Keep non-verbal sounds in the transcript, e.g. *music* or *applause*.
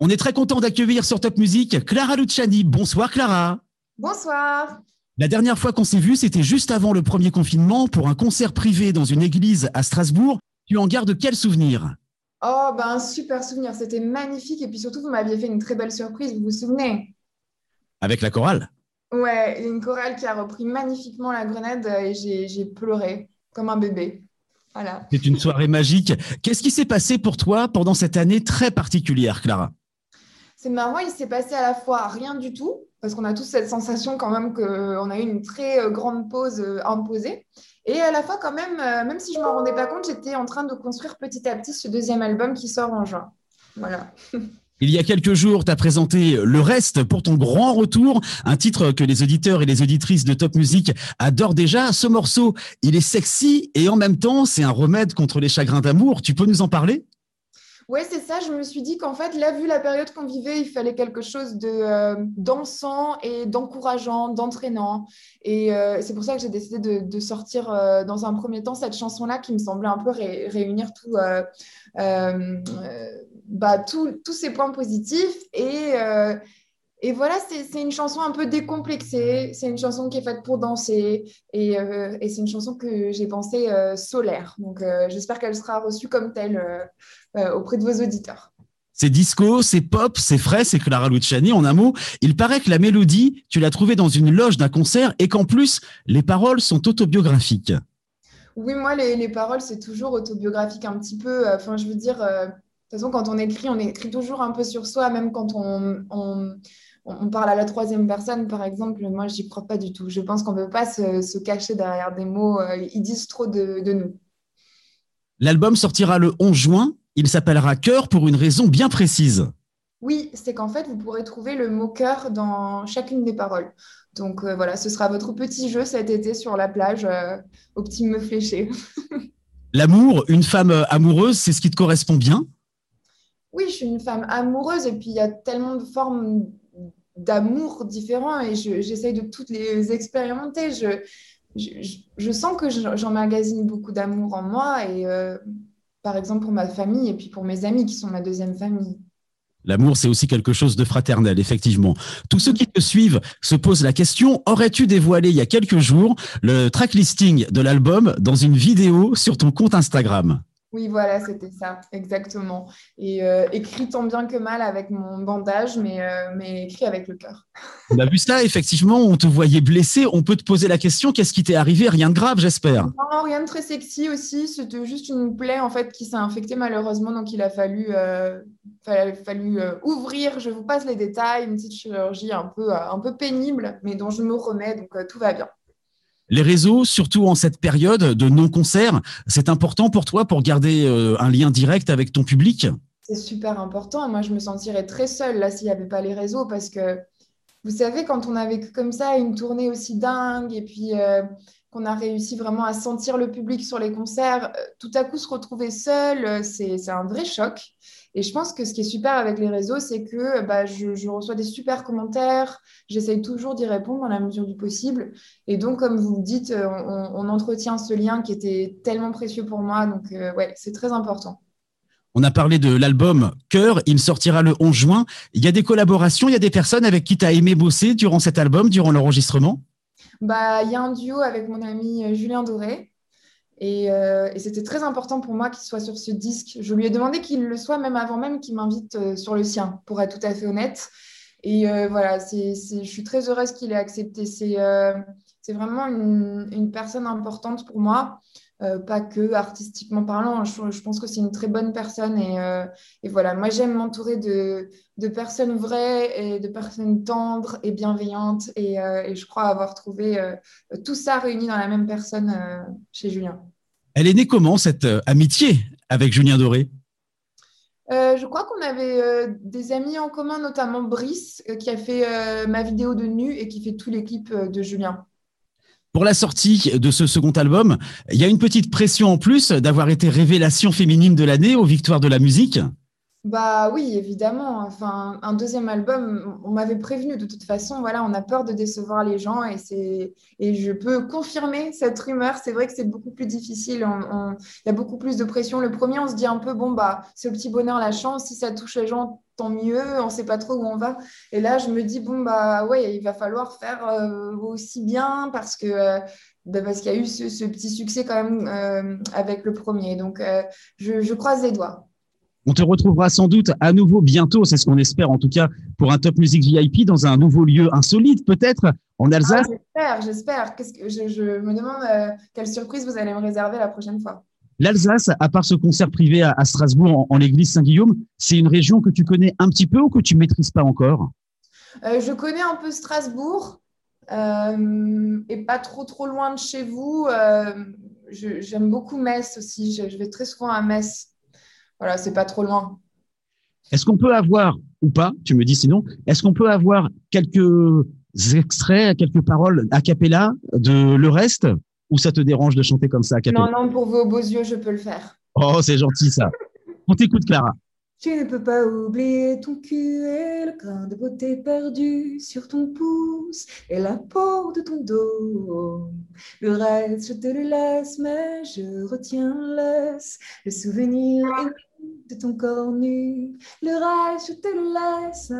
On est très content d'accueillir sur Top Music Clara Luciani. Bonsoir Clara. Bonsoir. La dernière fois qu'on s'est vu, c'était juste avant le premier confinement pour un concert privé dans une église à Strasbourg. Tu en gardes quel souvenir? Oh, ben un super souvenir. C'était magnifique. Et puis surtout, vous m'aviez fait une très belle surprise. Vous vous souvenez? Avec la chorale? Ouais, une chorale qui a repris magnifiquement la grenade et j'ai pleuré comme un bébé. Voilà. C'est une soirée magique. Qu'est-ce qui s'est passé pour toi pendant cette année très particulière, Clara? C'est marrant, il s'est passé à la fois rien du tout, parce qu'on a tous cette sensation quand même qu'on a eu une très euh, grande pause euh, imposée. Et à la fois, quand même, euh, même si je ne m'en rendais pas compte, j'étais en train de construire petit à petit ce deuxième album qui sort en juin. Voilà. *laughs* Il y a quelques jours, tu as présenté Le Reste pour ton grand retour, un titre que les auditeurs et les auditrices de Top Music adorent déjà. Ce morceau, il est sexy et en même temps, c'est un remède contre les chagrins d'amour. Tu peux nous en parler? Oui, c'est ça. Je me suis dit qu'en fait, là, vu la période qu'on vivait, il fallait quelque chose de euh, dansant et d'encourageant, d'entraînant. Et euh, c'est pour ça que j'ai décidé de, sortir euh, dans un premier temps cette chanson-là qui me semblait un peu réunir tout, bah, tous ces points positifs. Et, et voilà, c'est une chanson un peu décomplexée. C'est une chanson qui est faite pour danser. Et, et c'est une chanson que j'ai pensée solaire. Donc, j'espère qu'elle sera reçue comme telle euh, auprès de vos auditeurs. C'est disco, c'est pop, c'est frais, c'est Clara Luciani. En un mot, il paraît que la mélodie, tu l'as trouvée dans une loge d'un concert et qu'en plus, les paroles sont autobiographiques. Oui, moi, les, paroles, c'est toujours autobiographique un petit peu. Euh, enfin, je veux dire, euh, de toute façon, quand on écrit, on écrit toujours un peu sur soi, même quand on, on, parle à la troisième personne, par exemple. Moi, j'y crois pas du tout. Je pense qu'on ne peut pas se, cacher derrière des mots. ils disent trop de, de nous. L'album sortira le 11 juin. Il s'appellera Cœur pour une raison bien précise. Oui, c'est qu'en fait, vous pourrez trouver le mot cœur dans chacune des paroles. Donc euh, voilà, ce sera votre petit jeu cet été sur la plage euh, au petit me fléché. *laughs* L'amour, une femme euh, amoureuse, c'est ce qui te correspond bien? Oui, je suis une femme amoureuse et puis il y a tellement de formes d'amour différents et j'essaye de toutes les expérimenter. Je, je, sens que j'emmagasine beaucoup d'amour en moi et par exemple pour ma famille et puis pour mes amis qui sont ma deuxième famille. L'amour, c'est aussi quelque chose de fraternel, effectivement. Tous ceux qui te suivent se posent la question, aurais-tu dévoilé il y a quelques jours le track listing de l'album dans une vidéo sur ton compte Instagram? Oui, voilà, c'était ça, exactement. Et euh, écrit tant bien que mal avec mon bandage, mais, euh, mais écrit avec le cœur. On a vu ça, effectivement, on te voyait blessé. On peut te poser la question, qu'est-ce qui t'est arrivé? Rien de grave, j'espère. Non, rien de très sexy aussi. C'était juste une plaie, en fait, qui s'est infectée malheureusement. Donc, il a fallu, euh, fallu ouvrir, je vous passe les détails, une petite chirurgie un peu, un peu pénible, mais dont je me remets, donc tout va bien. Les réseaux, surtout en cette période de non-concert, c'est important pour toi pour garder euh, un lien direct avec ton public? C'est super important. Moi, je me sentirais très seule là s'il n'y avait pas les réseaux parce que vous savez, quand on a vécu comme ça une tournée aussi dingue et puis euh, qu'on a réussi vraiment à sentir le public sur les concerts, euh, tout à coup se retrouver seul, c'est un vrai choc. Et je pense que ce qui est super avec les réseaux, c'est que bah, je, reçois des super commentaires, j'essaye toujours d'y répondre dans la mesure du possible. Et donc, comme vous dites, euh, on, entretient ce lien qui était tellement précieux pour moi. Donc, euh, ouais, c'est très important. On a parlé de l'album Cœur, il sortira le 11 juin. Il y a des collaborations, il y a des personnes avec qui tu as aimé bosser durant cet album, durant l'enregistrement? Bah, Il y a un duo avec mon ami euh, Julien Doré, euh, et, c'était très important pour moi qu'il soit sur ce disque. Je lui ai demandé qu'il le soit même avant même qu'il m'invite euh, sur le sien, pour être tout à fait honnête. Et euh, voilà, c'est, je suis très heureuse qu'il ait accepté. C'est, c'est vraiment une, une, personne importante pour moi, pas que artistiquement parlant. Je, je, pense que c'est une très bonne personne. Et, et voilà, moi j'aime m'entourer de, de, personnes vraies et de personnes tendres et bienveillantes. Et, et je crois avoir trouvé tout ça réuni dans la même personne chez Julien. Elle est née comment, cette euh, amitié avec Julien Doré? Euh, je crois qu'on avait euh, des amis en commun, notamment Brice, qui a fait ma vidéo de nu et qui fait tous les clips de Julien. Pour la sortie de ce second album, il y a une petite pression en plus d'avoir été révélation féminine de l'année aux Victoires de la musique. Bah oui, évidemment. Enfin, un deuxième album, on m'avait prévenu de toute façon. Voilà, on a peur de décevoir les gens et et je peux confirmer cette rumeur. C'est vrai que c'est beaucoup plus difficile. Il y a beaucoup plus de pression. Le premier, on se dit un peu bon bah c'est le petit bonheur, la chance. Si ça touche les gens, tant mieux, on ne sait pas trop où on va. Et là, je me dis, bon, bah ouais, il va falloir faire aussi bien parce que bah, parce qu'il y a eu ce, petit succès quand même euh, avec le premier. Donc, euh, je, croise les doigts. On te retrouvera sans doute à nouveau bientôt, c'est ce qu'on espère en tout cas, pour un Top Music VIP dans un nouveau lieu insolite peut-être en ah, Alsace. j'espère, j'espère. Que je, me demande euh, quelle surprise vous allez me réserver la prochaine fois. L'Alsace, à part ce concert privé à, Strasbourg en, l'église Saint-Guillaume, c'est une région que tu connais un petit peu ou que tu maîtrises pas encore? Je connais un peu Strasbourg. Euh, et pas trop trop loin de chez vous. Euh, j'aime beaucoup Metz aussi. Je, vais très souvent à Metz. Voilà, c'est pas trop loin. Est-ce qu'on peut avoir, ou pas, tu me dis sinon, est-ce qu'on peut avoir quelques extraits, quelques paroles a cappella de le reste? Ou ça te dérange de chanter comme ça cappella Non, non, pour vos beaux yeux, je peux le faire. Oh, c'est gentil ça. *laughs* On t'écoute, Clara. Tu ne peux pas oublier ton cul et le grain de beauté perdu sur ton pouce et la peau de ton dos. Le reste, je te le laisse, mais je retiens, laisse le souvenir de ton corps nu. Le reste, je te le laisse.